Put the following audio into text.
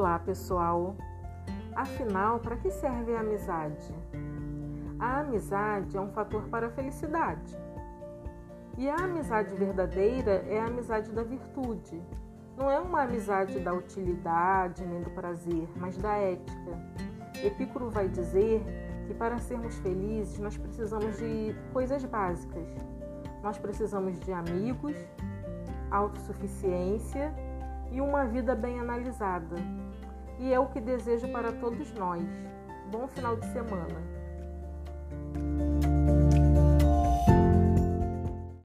Olá, pessoal! Afinal, para que serve a amizade? A amizade é um fator para a felicidade. E a amizade verdadeira é a amizade da virtude. Não é uma amizade da utilidade nem do prazer, mas da ética. Epicuro vai dizer que para sermos felizes nós precisamos de coisas básicas. Nós precisamos de amigos, autossuficiência e uma vida bem analisada. E é o que desejo para todos nós. Bom final de semana!